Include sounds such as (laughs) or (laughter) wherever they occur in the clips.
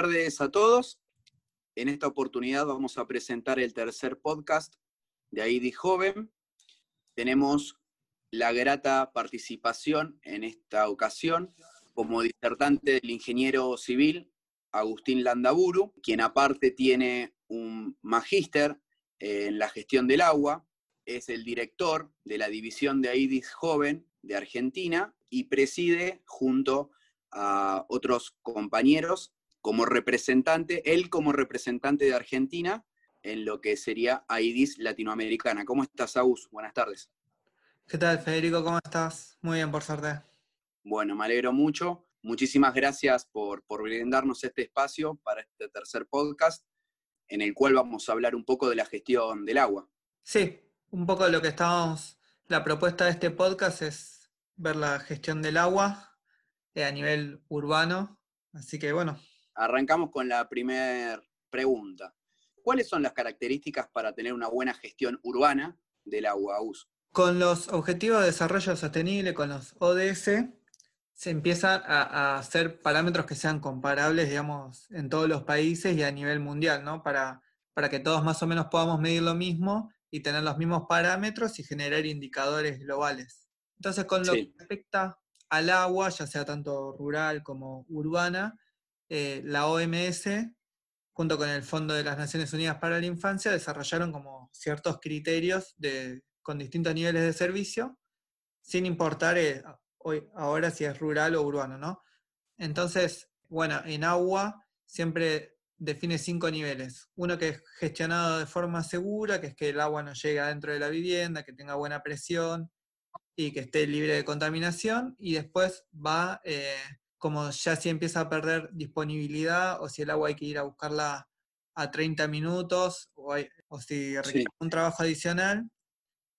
tardes a todos. En esta oportunidad vamos a presentar el tercer podcast de AIDI Joven. Tenemos la grata participación en esta ocasión como disertante del ingeniero civil Agustín Landaburu, quien aparte tiene un magíster en la gestión del agua, es el director de la división de AIDIS Joven de Argentina y preside junto a otros compañeros como representante, él como representante de Argentina en lo que sería AIDIS Latinoamericana. ¿Cómo estás, Agus? Buenas tardes. ¿Qué tal, Federico? ¿Cómo estás? Muy bien, por suerte. Bueno, me alegro mucho. Muchísimas gracias por, por brindarnos este espacio para este tercer podcast, en el cual vamos a hablar un poco de la gestión del agua. Sí, un poco de lo que estamos. La propuesta de este podcast es ver la gestión del agua eh, a nivel urbano. Así que bueno. Arrancamos con la primera pregunta. ¿Cuáles son las características para tener una buena gestión urbana del agua, uso? Con los Objetivos de Desarrollo Sostenible, con los ODS, se empiezan a, hacer parámetros que sean comparables, digamos, en todos los países y a nivel mundial, ¿no? Para, para que todos más o menos podamos medir lo mismo y tener los mismos parámetros y generar indicadores globales. Entonces, con lo que respecta al agua, ya sea tanto rural como urbana, eh, la OMS, junto con el Fondo de las Naciones Unidas para la Infancia, desarrollaron como ciertos criterios de, con distintos niveles de servicio, sin importar eh, hoy, ahora si es rural o urbano, ¿no? Entonces, bueno, en agua siempre define cinco niveles. Uno que es gestionado de forma segura, que es que el agua no llegue adentro de la vivienda, que tenga buena presión y que esté libre de contaminación. Y después va, eh, como ya si empieza a perder disponibilidad o si el agua hay que ir a buscarla a 30 minutos o, si requiere un trabajo adicional,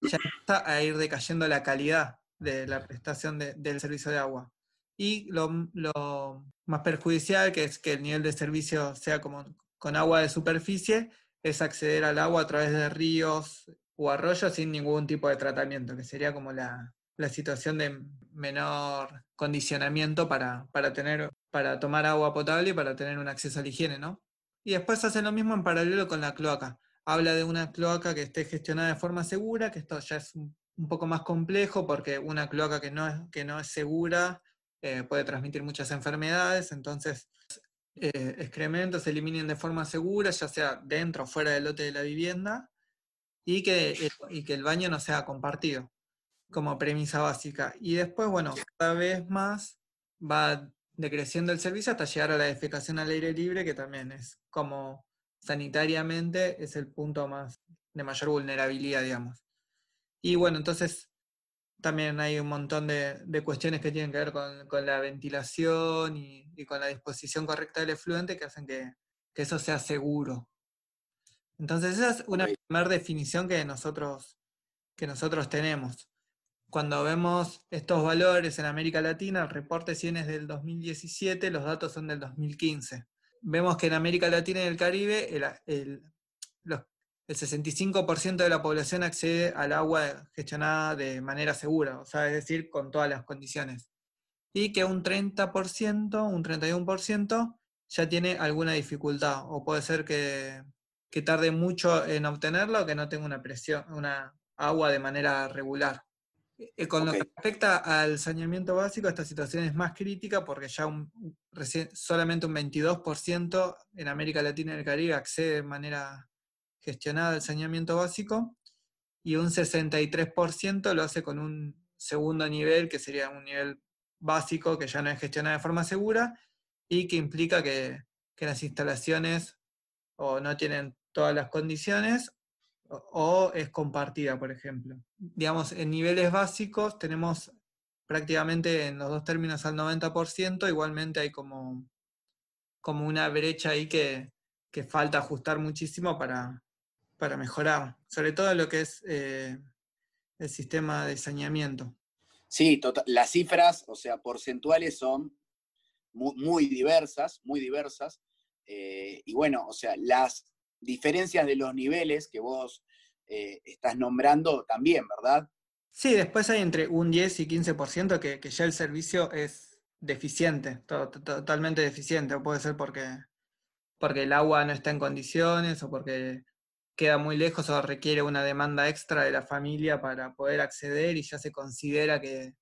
ya empieza a ir decayendo la calidad de la prestación del servicio de agua. Y lo, más perjudicial, que es que el nivel de servicio sea como con agua de superficie, es acceder al agua a través de ríos o arroyos sin ningún tipo de tratamiento, que sería como la, situación de menor condicionamiento para, para, tener, para tomar agua potable y para tener un acceso a la higiene, ¿no? Y después hacen lo mismo en paralelo con la cloaca. Habla de una cloaca que esté gestionada de forma segura, que esto ya es un poco más complejo porque una cloaca que no es, que no es segura eh, puede transmitir muchas enfermedades, entonces eh, excrementos se eliminen de forma segura, ya sea dentro o fuera del lote de la vivienda, y que, eh, y que el baño no sea compartido como premisa básica. Y después, bueno, cada vez más va decreciendo el servicio hasta llegar a la defecación al aire libre, que también es como sanitariamente es el punto más de mayor vulnerabilidad, digamos. Y bueno, entonces también hay un montón de, cuestiones que tienen que ver con, la ventilación y, con la disposición correcta del efluente que hacen que, eso sea seguro. Entonces esa es una primera definición que nosotros, que nosotros tenemos. Cuando vemos estos valores en América Latina, el reporte 100 es del 2017, los datos son del 2015. Vemos que en América Latina y el Caribe el, los el 65% de la población accede al agua gestionada de manera segura, o sea, es decir, con todas las condiciones. Y que un 30%, un 31% ya tiene alguna dificultad, o puede ser que, tarde mucho en obtenerla o que no tenga una presión, una agua de manera regular. Eh, con lo que respecta al saneamiento básico, esta situación es más crítica porque ya solamente un 22% en América Latina y el Caribe accede de manera gestionada el saneamiento básico y un 63% lo hace con un segundo nivel, que sería un nivel básico que ya no es gestionado de forma segura y que implica que, las instalaciones o no tienen todas las condiciones o, es compartida, por ejemplo. Digamos, en niveles básicos tenemos prácticamente en los dos términos al 90%, igualmente hay como, como una brecha ahí que, que falta ajustar muchísimo para, para mejorar, sobre todo lo que es eh, el sistema de saneamiento. Sí, tota-, las cifras, o sea, porcentuales son muy, diversas, muy diversas. Eh, y bueno, o sea, las diferencias de los niveles que vos eh, estás nombrando también, ¿verdad? Sí, después hay entre un 10 y 15% que, que ya el servicio es deficiente, totalmente deficiente, puede ser porque, porque el agua no está en condiciones o porque queda muy lejos o requiere una demanda extra de la familia para poder acceder y ya se considera que,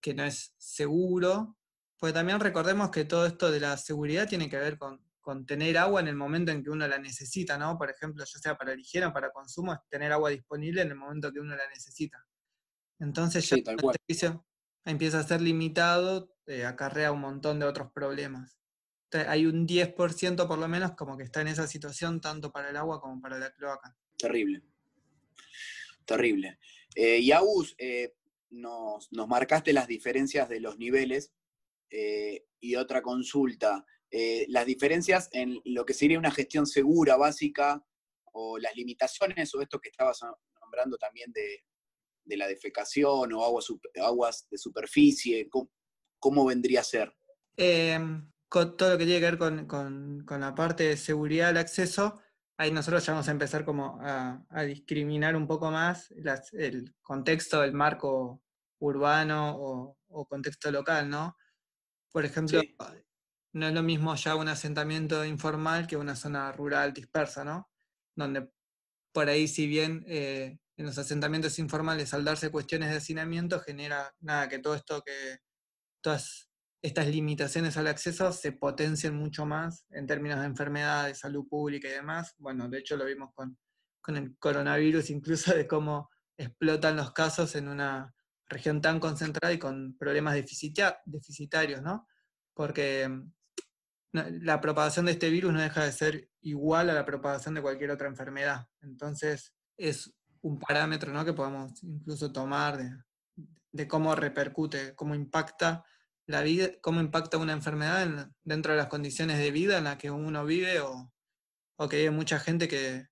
que no es seguro. Pues también recordemos que todo esto de la seguridad tiene que ver con, con tener agua en el momento en que uno la necesita, ¿no? Por ejemplo, ya sea para higiene o para consumo, es tener agua disponible en el momento que uno la necesita. Entonces ya el servicio empieza a ser limitado, eh, acarrea un montón de otros problemas. hay un 10% por lo menos como que está en esa situación tanto para el agua como para la cloaca. Terrible. Terrible. Eh, y Agus, eh, nos, marcaste las diferencias de los niveles y otra consulta. Las diferencias en lo que sería una gestión segura, básica, o las limitaciones, o esto que estabas nombrando también de, de la defecación o aguas, aguas de superficie? ¿Cómo, vendría a ser? Em, con todo lo que tiene que ver con, la parte de seguridad del acceso, ahí nosotros ya vamos a empezar como a, discriminar un poco más el contexto del marco urbano o, contexto local, ¿no? Por ejemplo, no es lo mismo ya un asentamiento informal que una zona rural dispersa, ¿no? Donde por ahí si bien eh, en los asentamientos informales, al darse cuestiones de hacinamiento, genera nada, que todo esto que todas estas limitaciones al acceso se potencien mucho más en términos de enfermedades, salud pública y demás. Bueno, de hecho lo vimos con, con el coronavirus, incluso de cómo explotan los casos en una región tan concentrada y con problemas deficitarios, ¿no? Porque la propagación de este virus no deja de ser igual a la propagación de cualquier otra enfermedad. Entonces, es un parámetro ¿no? que podamos incluso tomar de, cómo repercute, cómo impacta la vida, cómo impacta una enfermedad dentro de las condiciones de vida en las que uno vive o, que hay mucha gente que,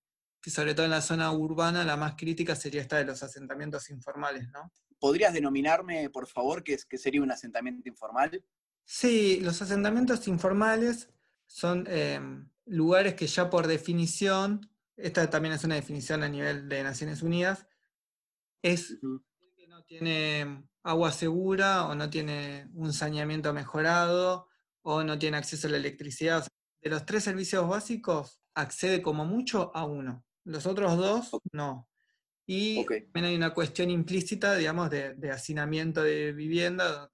sobre todo en la zona urbana la más crítica sería esta de los asentamientos informales, ¿no? ¿Podrías denominarme, por favor, qué, qué sería un asentamiento informal? Sí, los asentamientos informales son eh, lugares que ya por definición esta también es una definición a nivel de Naciones Unidas, es que no tiene agua segura o no tiene un saneamiento mejorado o no tiene acceso a la electricidad. de los tres servicios básicos, accede como mucho a uno. Los otros dos, no. Y también hay una cuestión implícita, digamos, de, hacinamiento de vivienda,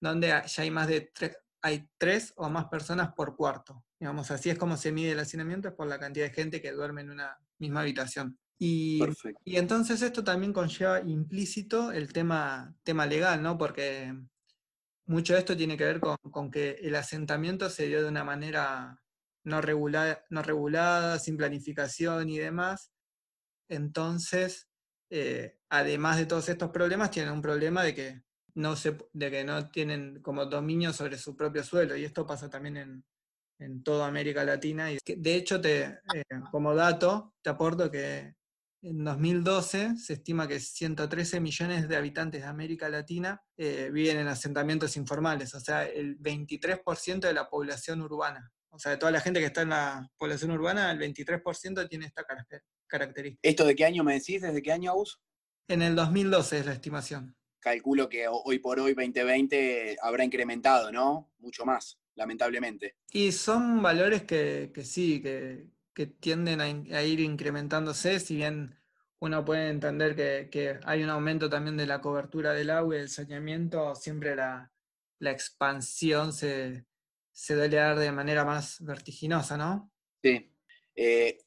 donde ya hay más de tres, hay tres o más personas por cuarto. Digamos, así es como se mide el hacinamiento, es por la cantidad de gente que duerme en una misma habitación. Y, y entonces esto también conlleva implícito el tema, tema legal, ¿no? Porque mucho de esto tiene que ver con, que el asentamiento se dio de una manera no, no regulada, sin planificación y demás. Entonces, eh, además de todos estos problemas, tienen un problema de que no se, de que no tienen como dominio sobre su propio suelo, y esto pasa también en, en toda América Latina. Y de hecho, te, eh, como dato, te aporto que en 2012 se estima que 113 millones de habitantes de América Latina eh, viven en asentamientos informales, o sea, el 23% de la población urbana. O sea, de toda la gente que está en la población urbana, el 23% tiene esta característica. ¿Esto de qué año me decís? ¿Desde qué año, Aus? En el 2012 es la estimación. Calculo que hoy por hoy, 2020, habrá incrementado, ¿no? Mucho más lamentablemente. Y son valores que, sí, que, tienden a, ir incrementándose, si bien uno puede entender que, hay un aumento también de la cobertura del agua y del saneamiento, siempre la, expansión se, se debe dar de manera más vertiginosa, ¿no? Sí. Eh,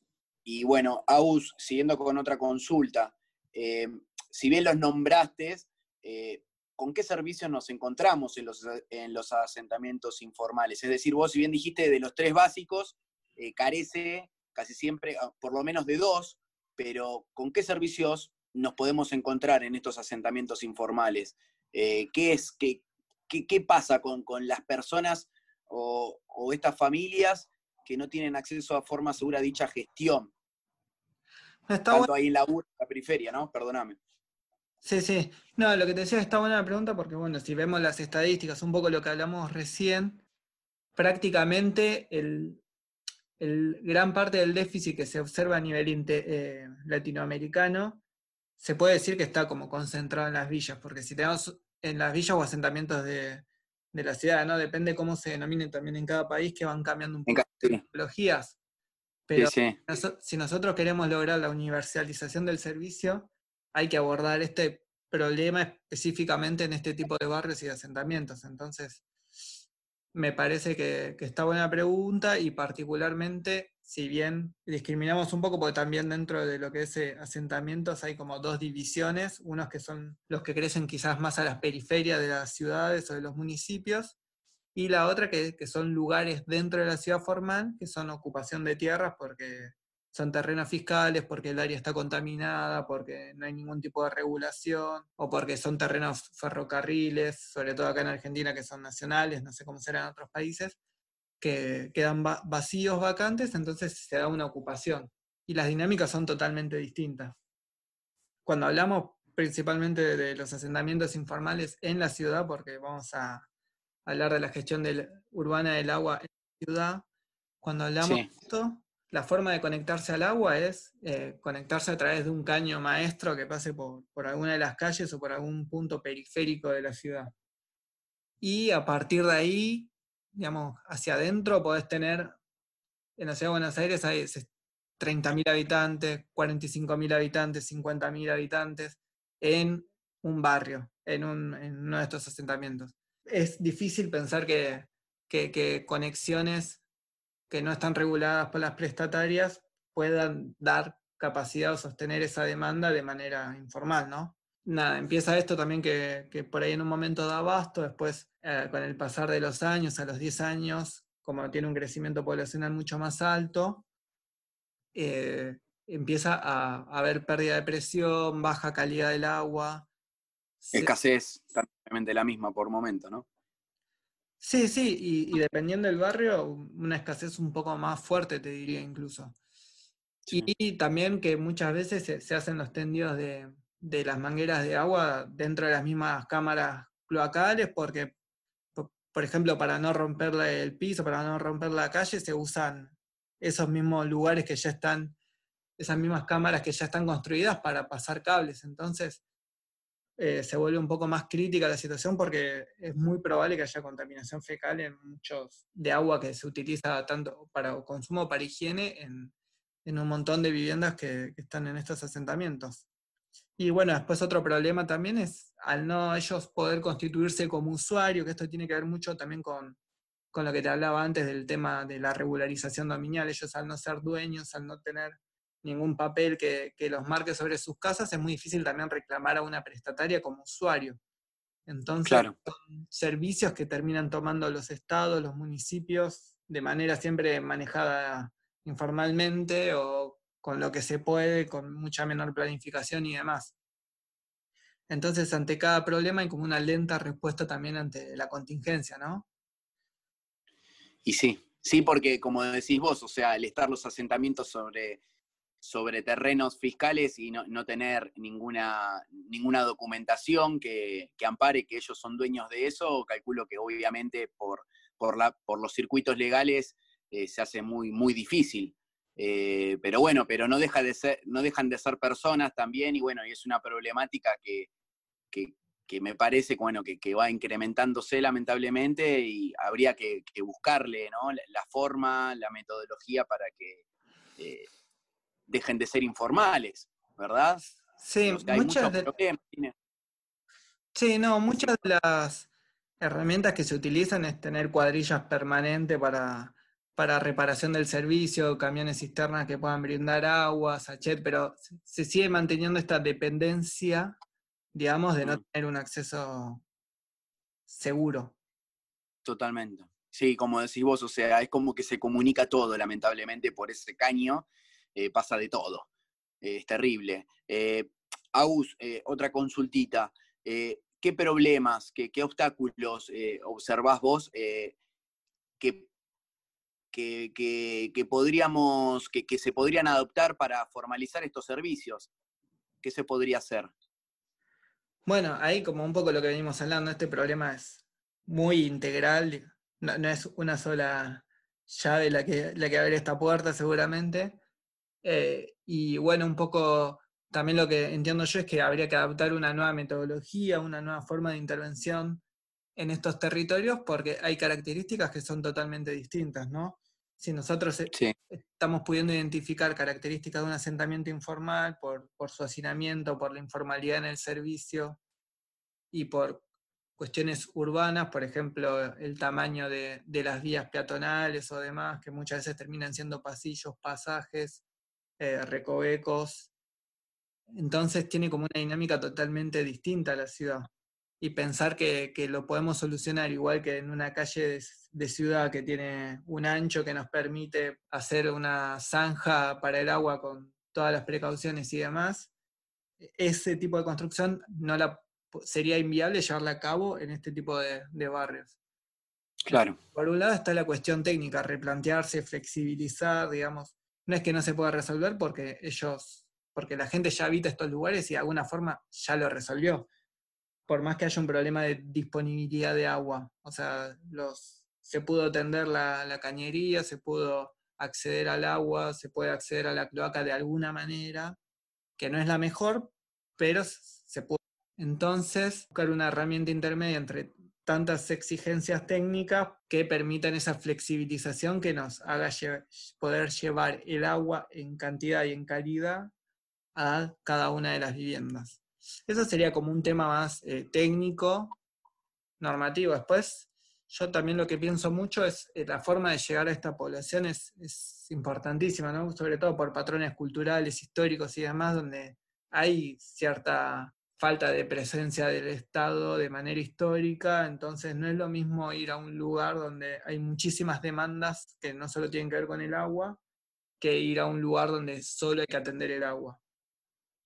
y bueno, Aus, siguiendo con otra consulta, eh, si bien los nombraste, eh, con qué servicios nos encontramos en los, en los asentamientos informales. Es decir, vos si bien dijiste de los tres básicos, eh, carece casi siempre ah, por lo menos de dos, pero ¿con qué servicios nos podemos encontrar en estos asentamientos informales? Eh, ¿qué, es, qué, qué, pasa con, las personas o, estas familias que no tienen acceso a forma segura a dicha gestión? Tanto ahí en la, la periferia, ¿no? Perdóname. Sí, sí. No, lo que te decía está buena la pregunta porque, bueno, si vemos las estadísticas, un poco lo que hablamos recién, prácticamente el, el, gran parte del déficit que se observa a nivel eh, latinoamericano se puede decir que está como concentrado en las villas, porque si tenemos en las villas o asentamientos de, la ciudad, ¿no? Depende cómo se denominen también en cada país, que van cambiando un poco las tecnologías. Pero si nosotros queremos lograr la universalización del servicio, hay que abordar este problema específicamente en este tipo de barrios y asentamientos. Entonces, me parece que, está buena pregunta y particularmente, si bien discriminamos un poco, porque también dentro de lo que es eh, asentamientos hay como dos divisiones, unos que son los que crecen quizás más a las periferias de las ciudades o de los municipios, y la otra que, que son lugares dentro de la ciudad formal, que son ocupación de tierras, porque son terrenos fiscales porque el área está contaminada, porque no hay ningún tipo de regulación, o porque son terrenos ferrocarriles, sobre todo acá en Argentina que son nacionales, no sé cómo será en otros países, que quedan vacíos, vacantes, entonces se da una ocupación. Y las dinámicas son totalmente distintas. Cuando hablamos principalmente de los asentamientos informales en la ciudad, porque vamos a hablar de la gestión urbana del agua en la ciudad, cuando hablamos de esto, la forma de conectarse al agua es eh, conectarse a través de un caño maestro que pase por, alguna de las calles o por algún punto periférico de la ciudad. Y a partir de ahí, digamos, hacia adentro podés tener, en la ciudad de Buenos Aires hay 30.000 habitantes, 45.000 habitantes, 50.000 habitantes en un barrio, en, uno de estos asentamientos. Es difícil pensar que, que conexiones que no están reguladas por las prestatarias puedan dar capacidad o sostener esa demanda de manera informal, ¿no? Nada, empieza esto también que, por ahí en un momento da abasto, después eh, con el pasar de los años, a los 10 años, como tiene un crecimiento poblacional mucho más alto, eh, empieza a, haber pérdida de presión, baja calidad del agua. Escasez, también la misma por momento, ¿no? Sí, sí, y, dependiendo del barrio, una escasez un poco más fuerte, te diría incluso. Y, también que muchas veces se, hacen los tendidos de, las mangueras de agua dentro de las mismas cámaras cloacales, porque, por, ejemplo, para no romper el piso, para no romper la calle, se usan esos mismos lugares que ya están, esas mismas cámaras que ya están construidas para pasar cables. Entonces, eh, se vuelve un poco más crítica la situación porque es muy probable que haya contaminación fecal en muchos de agua que se utiliza tanto para consumo para higiene en, un montón de viviendas que, están en estos asentamientos. Y bueno, después otro problema también es al no ellos poder constituirse como usuario, que esto tiene que ver mucho también con, con lo que te hablaba antes del tema de la regularización dominial, ellos al no ser dueños, al no tener ningún papel que, los marque sobre sus casas, es muy difícil también reclamar a una prestataria como usuario. Entonces, son servicios que terminan tomando los estados, los municipios, de manera siempre manejada informalmente o con lo que se puede, con mucha menor planificación y demás. Entonces, ante cada problema hay como una lenta respuesta también ante la contingencia, ¿no? Y sí, sí, porque como decís vos, o sea, el estar los asentamientos sobre sobre terrenos fiscales y no, tener ninguna, ninguna documentación que, ampare que ellos son dueños de eso, calculo que obviamente por, por, la, por los circuitos legales eh, se hace muy, muy difícil. Eh, pero bueno, pero no, deja de ser, no dejan de ser personas también y bueno, y es una problemática que, me parece bueno, que, va incrementándose lamentablemente y habría que, buscarle la, forma, la metodología para que... Eh, dejen de ser informales, ¿verdad? Sí, muchas de... Sí, no, muchas de las herramientas que se utilizan es tener cuadrillas permanentes para, para reparación del servicio, camiones cisternas que puedan brindar agua, sachet, pero se sigue manteniendo esta dependencia, digamos, de no mm. tener un acceso seguro. Totalmente. Sí, como decís vos, o sea, es como que se comunica todo, lamentablemente, por ese caño, eh, pasa de todo. Eh, es terrible. Eh, Agus, otra consultita. ¿Qué problemas, qué, obstáculos observás vos que, que, podríamos, que, se podrían adoptar para formalizar estos servicios? ¿Qué se podría hacer? Bueno, ahí como un poco lo que venimos hablando, este problema es muy integral, no, no es una sola llave la que, la que abre esta puerta seguramente. Eh, y bueno, un poco también lo que entiendo yo es que habría que adaptar una nueva metodología, una nueva forma de intervención en estos territorios porque hay características que son totalmente distintas, ¿no? Si nosotros eh, estamos pudiendo identificar características de un asentamiento informal por, por su hacinamiento, por la informalidad en el servicio y por cuestiones urbanas, por ejemplo, el tamaño de, las vías peatonales o demás, que muchas veces terminan siendo pasillos, pasajes, eh, recovecos. Entonces tiene como una dinámica totalmente distinta a la ciudad. Y pensar que, lo podemos solucionar igual que en una calle de, ciudad que tiene un ancho que nos permite hacer una zanja para el agua con todas las precauciones y demás, ese tipo de construcción no la sería inviable llevarla a cabo en este tipo de, barrios. Claro. Por un lado está la cuestión técnica, replantearse, flexibilizar, digamos. No es que no se pueda resolver porque ellos, porque la gente ya habita estos lugares y de alguna forma ya lo resolvió. Por más que haya un problema de disponibilidad de agua. O sea, se pudo tender la, la cañería, se pudo acceder al agua, se puede acceder a la cloaca de alguna manera, que no es la mejor, pero se pudo entonces, buscar una herramienta intermedia entre tantas exigencias técnicas que permitan esa flexibilización que nos haga poder llevar el agua en cantidad y en calidad a cada una de las viviendas. Eso sería como un tema más eh, técnico, normativo. Después, yo también lo que pienso mucho es eh, la forma de llegar a esta población es, es importantísima, ¿no? sobre todo por patrones culturales, históricos y demás, donde hay cierta falta de presencia del Estado de manera histórica, entonces no es lo mismo ir a un lugar donde hay muchísimas demandas que no solo tienen que ver con el agua, que ir a un lugar donde solo hay que atender el agua.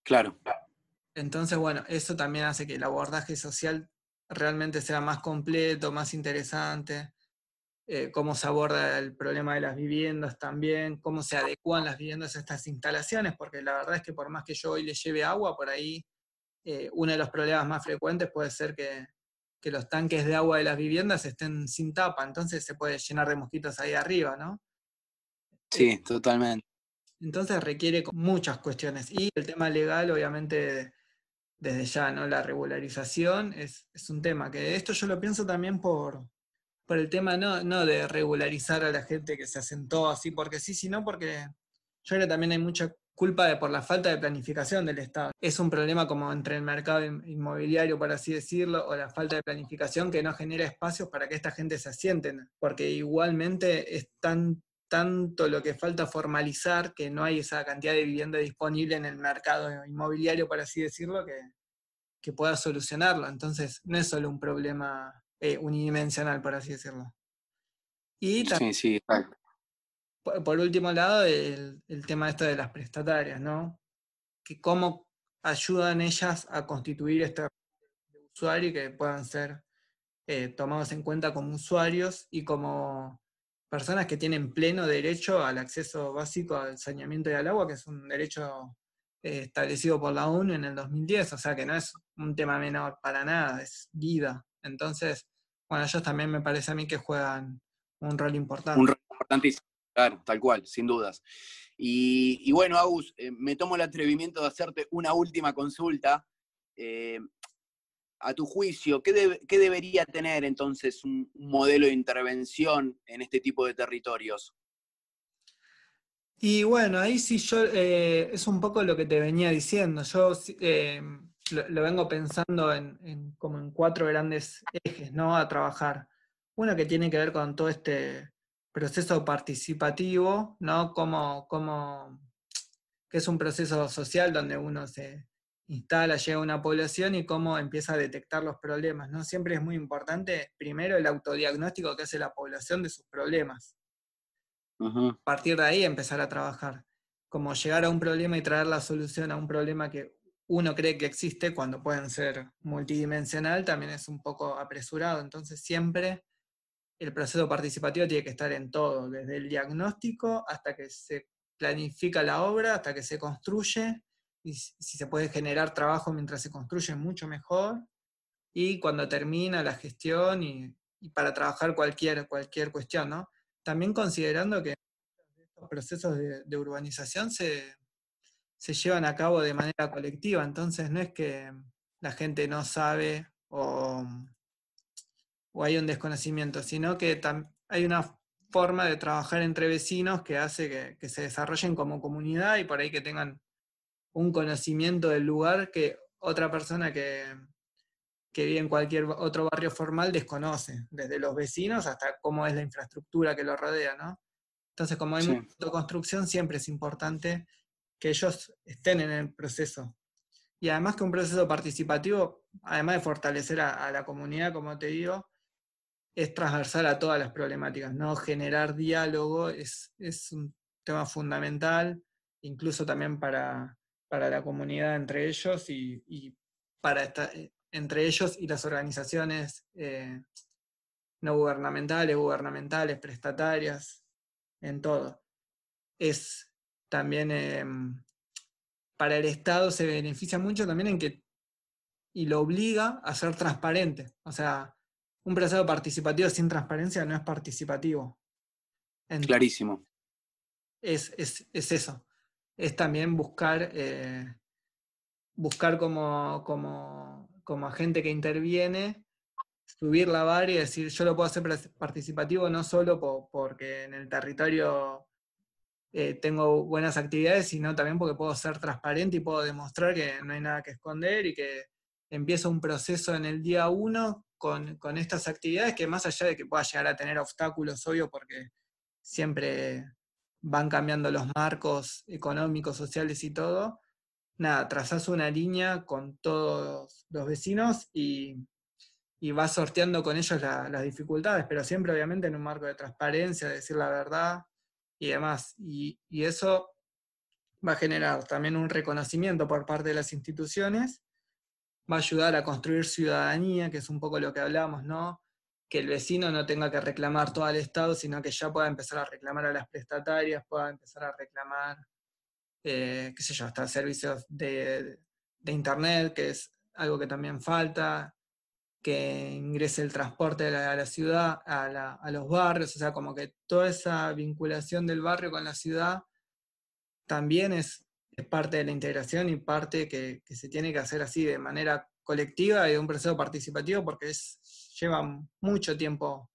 Claro. Entonces, bueno, eso también hace que el abordaje social realmente sea más completo, más interesante, eh, cómo se aborda el problema de las viviendas también, cómo se adecuan las viviendas a estas instalaciones, porque la verdad es que por más que yo hoy le lleve agua, por ahí eh, uno de los problemas más frecuentes puede ser que, los tanques de agua de las viviendas estén sin tapa, entonces se puede llenar de mosquitos ahí arriba, ¿no? Sí, totalmente. Entonces requiere muchas cuestiones. Y el tema legal, obviamente, desde ya, ¿no? La regularización es, un tema que esto yo lo pienso también por, por el tema no, no de regularizar a la gente que se asentó así porque sí, sino porque yo creo que también hay mucha culpa de por la falta de planificación del Estado. Es un problema como entre el mercado inmobiliario, por así decirlo, o la falta de planificación que no genera espacios para que esta gente se asienten, porque igualmente es tan tanto lo que falta formalizar que no hay esa cantidad de vivienda disponible en el mercado inmobiliario, por así decirlo, que, que pueda solucionarlo. Entonces, no es solo un problema eh, unidimensional, por así decirlo. Y sí, sí, por último lado, el, tema esto de las prestatarias, ¿no? Que cómo ayudan ellas a constituir este usuario y que puedan ser eh, tomados en cuenta como usuarios y como personas que tienen pleno derecho al acceso básico al saneamiento y al agua, que es un derecho eh, establecido por la ONU en el 2010, o sea que no es un tema menor para nada, es vida. Entonces, bueno, ellos también me parece a mí que juegan un rol importante. Un rol importantísimo. Claro, tal cual, sin dudas. Y, bueno, Agus, eh, me tomo el atrevimiento de hacerte una última consulta. Eh, a tu juicio, ¿qué, debería tener entonces un, modelo de intervención en este tipo de territorios? Y bueno, ahí sí yo, eh, es un poco lo que te venía diciendo. Yo lo, vengo pensando en, como en cuatro grandes ejes, ¿no? A trabajar. Uno que tiene que ver con todo este proceso participativo, ¿no? Como, como, que es un proceso social donde uno se instala, llega a una población y cómo empieza a detectar los problemas, ¿no? Siempre es muy importante, primero, el autodiagnóstico que hace la población de sus problemas. A partir de ahí empezar a trabajar. Como llegar a un problema y traer la solución a un problema que uno cree que existe cuando pueden ser multidimensional, también es un poco apresurado. Entonces siempre el proceso participativo tiene que estar en todo, desde el diagnóstico hasta que se planifica la obra, hasta que se construye, y si se puede generar trabajo mientras se construye, mucho mejor, y cuando termina la gestión y, para trabajar cualquier, cualquier cuestión, ¿no? también considerando que estos procesos de, urbanización se, llevan a cabo de manera colectiva, entonces no es que la gente no sabe o, hay un desconocimiento, sino que hay una forma de trabajar entre vecinos que hace que, que, se desarrollen como comunidad y por ahí que tengan un conocimiento del lugar que otra persona que, que vive en cualquier otro barrio formal desconoce, desde los vecinos hasta cómo es la infraestructura que lo rodea, ¿no? Entonces, como hay mucha construcción, siempre es importante que ellos estén en el proceso. Y además que un proceso participativo, además de fortalecer a, la comunidad, como te digo, es transversal a todas las problemáticas, ¿no? Generar diálogo es, un tema fundamental, incluso también para, la comunidad entre ellos y, y para esta, entre ellos y las organizaciones eh, no gubernamentales, gubernamentales, prestatarias, en todo. Es también em, para el Estado se beneficia mucho también en que y lo obliga a ser transparente. O sea, un proceso participativo sin transparencia no es participativo. Clarísimo. Es, eso. Es también buscar, eh, buscar como, como como agente que interviene, subir la vara y decir, yo lo puedo hacer participativo no solo porque en el territorio eh, tengo buenas actividades, sino también porque puedo ser transparente y puedo demostrar que no hay nada que esconder y que empiezo un proceso en el día uno con, estas actividades que más allá de que pueda llegar a tener obstáculos, obvio, porque siempre van cambiando los marcos económicos, sociales y todo, nada, trazas una línea con todos los vecinos y, vas sorteando con ellos las dificultades, pero siempre obviamente en un marco de transparencia, de decir la verdad y demás. Y, eso va a generar también un reconocimiento por parte de las instituciones, va a ayudar a construir ciudadanía, que es un poco lo que hablamos, ¿no? Que el vecino no tenga que reclamar todo al Estado, sino que ya pueda empezar a reclamar a las prestatarias, pueda empezar a reclamar eh, qué sé yo, hasta servicios de, Internet, que es algo que también falta, que ingrese el transporte a la, ciudad, a, los barrios, o sea, como que toda esa vinculación del barrio con la ciudad también es, parte de la integración y parte que, se tiene que hacer así de manera colectiva y de un proceso participativo porque es, lleva mucho tiempo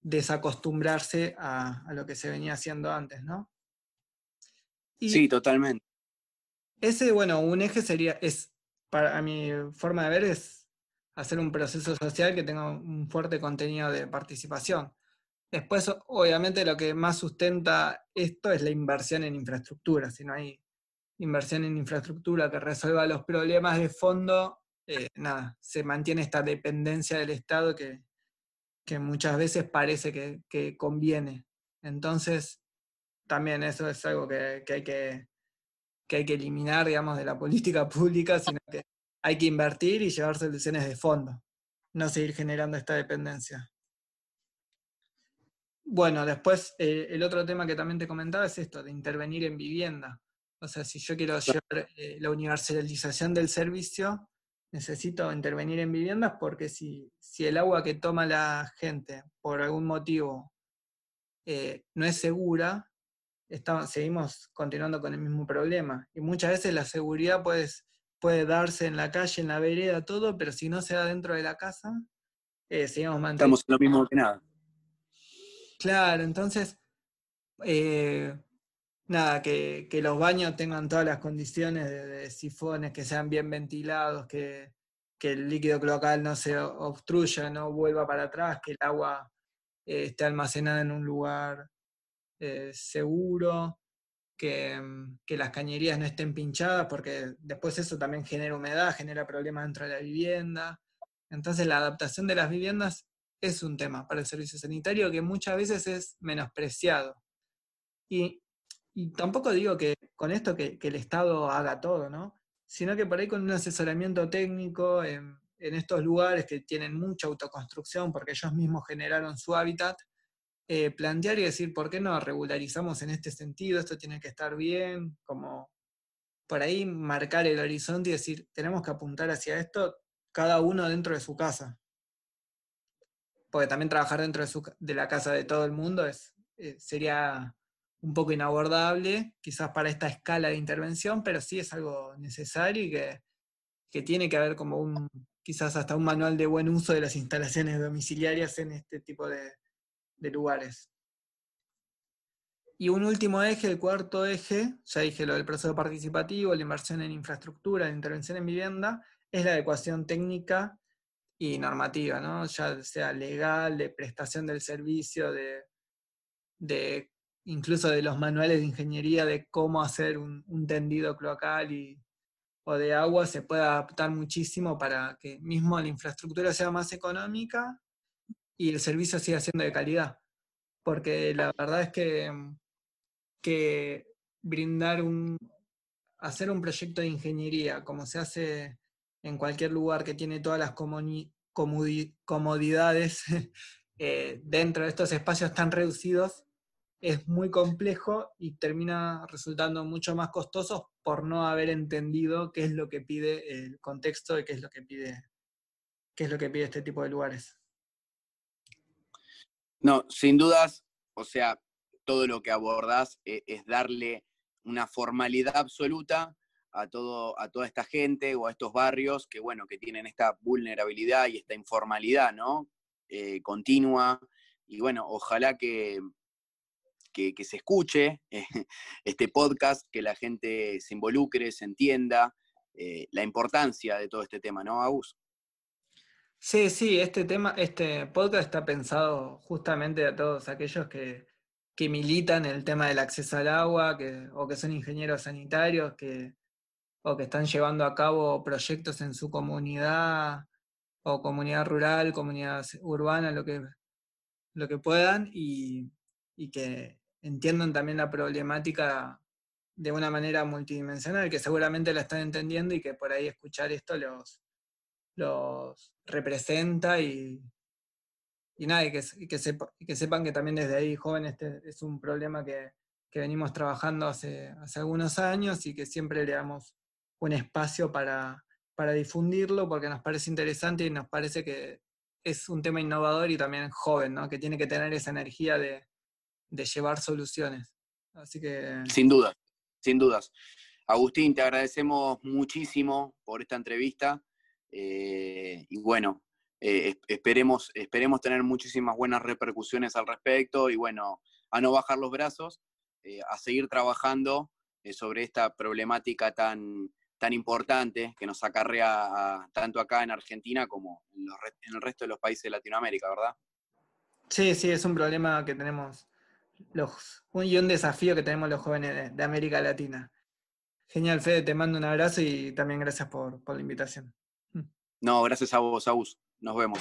desacostumbrarse a, a, lo que se venía haciendo antes, ¿no? sí, totalmente. Ese, bueno, un eje sería, es, para mi forma de ver, es hacer un proceso social que tenga un fuerte contenido de participación. Después, obviamente, lo que más sustenta esto es la inversión en infraestructura. Si no hay inversión en infraestructura que resuelva los problemas de fondo, eh, nada, se mantiene esta dependencia del Estado que, muchas veces parece que, que conviene. Entonces, también eso es algo que, hay que, hay que eliminar, digamos, de la política (laughs) pública, sino que hay que invertir y llevar soluciones de fondo, no seguir generando esta dependencia. Bueno, después eh, el otro tema que también te comentaba es esto, de intervenir en vivienda. O sea, si yo quiero llevar eh, la universalización del servicio, necesito intervenir en viviendas porque si, si el agua que toma la gente por algún motivo eh, no es segura, seguimos continuando con el mismo problema. Y muchas veces la seguridad puede, puede darse en la calle, en la vereda, todo, pero si no se da dentro de la casa, eh, seguimos manteniendo. Estamos en lo mismo que nada. Claro, entonces, eh, nada, que, los baños tengan todas las condiciones de, sifones, que sean bien ventilados, que, el líquido cloacal no se obstruya, no vuelva para atrás, que el agua eh, esté almacenada en un lugar eh, seguro, mm, que, las cañerías no estén pinchadas, porque después eso también genera humedad, genera problemas dentro de la vivienda. Entonces la adaptación de las viviendas es un tema para el servicio sanitario que muchas veces es menospreciado. Y, tampoco digo que con esto que, el Estado haga todo, ¿no? Sino que por ahí con un asesoramiento técnico en, en estos lugares que tienen mucha autoconstrucción porque ellos mismos generaron su hábitat, eh, plantear y decir, ¿por qué no regularizamos en este sentido? Esto tiene que estar bien, como por ahí marcar el horizonte y decir, tenemos que apuntar hacia esto cada uno dentro de su casa. Porque también trabajar dentro de, la casa de todo el mundo es, eh, sería un poco inabordable, quizás para esta escala de intervención, pero sí es algo necesario y que, que tiene que haber como un, quizás hasta un manual de buen uso de las instalaciones domiciliarias en este tipo de, de lugares. Y un último eje, el cuarto eje, ya dije lo del proceso participativo, la inversión en infraestructura, la intervención en vivienda, es la adecuación técnica y normativa, ¿no? ya sea legal, de prestación del servicio, de, incluso de los manuales de ingeniería de cómo hacer un, tendido cloacal y, o de agua, se puede adaptar muchísimo para que mismo la infraestructura sea más económica y el servicio siga siendo de calidad. Porque la verdad es que, que brindar un, hacer un proyecto de ingeniería como se hace en cualquier lugar que tiene todas las comodidades (laughs) eh, dentro de estos espacios tan reducidos, es muy complejo y termina resultando mucho más costoso por no haber entendido qué es lo que pide el contexto y qué es lo que pide, qué es lo que pide este tipo de lugares. No, sin dudas, o sea, todo lo que abordás eh, es darle una formalidad absoluta a, todo, a toda esta gente o a estos barrios que, bueno, que tienen esta vulnerabilidad y esta informalidad, ¿no? Eh, continua. Y bueno, ojalá que, que, se escuche (laughs) eh, este podcast, que la gente se involucre, se entienda eh, la importancia de todo este tema, ¿no, Agus? Sí, sí, este tema, este podcast está pensado justamente a todos aquellos que, que militan el tema del acceso al agua, que, o que son ingenieros sanitarios, que, o que están llevando a cabo proyectos en su comunidad o comunidad rural, comunidad urbana, lo que, lo que puedan y, que entiendan también la problemática de una manera multidimensional, que seguramente la están entendiendo y que por ahí escuchar esto los, los representa y, y nada, y que, que, sepan que también desde ahí, jóvenes, este es un problema que, que venimos trabajando hace, hace algunos años y que siempre le damos un espacio para, para difundirlo porque nos parece interesante y nos parece que es un tema innovador y también joven, ¿no? que tiene que tener esa energía de, de llevar soluciones. Así que... Sin duda, sin dudas. Agustín, te agradecemos muchísimo por esta entrevista eh, y bueno, eh, esperemos, esperemos tener muchísimas buenas repercusiones al respecto y bueno, a no bajar los brazos, eh, a seguir trabajando sobre esta problemática tan, tan importante que nos acarrea tanto acá en Argentina como en, el resto de los países de Latinoamérica, ¿verdad? Sí, sí, es un problema que tenemos los, un, y un desafío que tenemos los jóvenes de, América Latina. Genial, Fede, te mando un abrazo y también gracias por, por la invitación. No, gracias a vos, Agus. Nos vemos.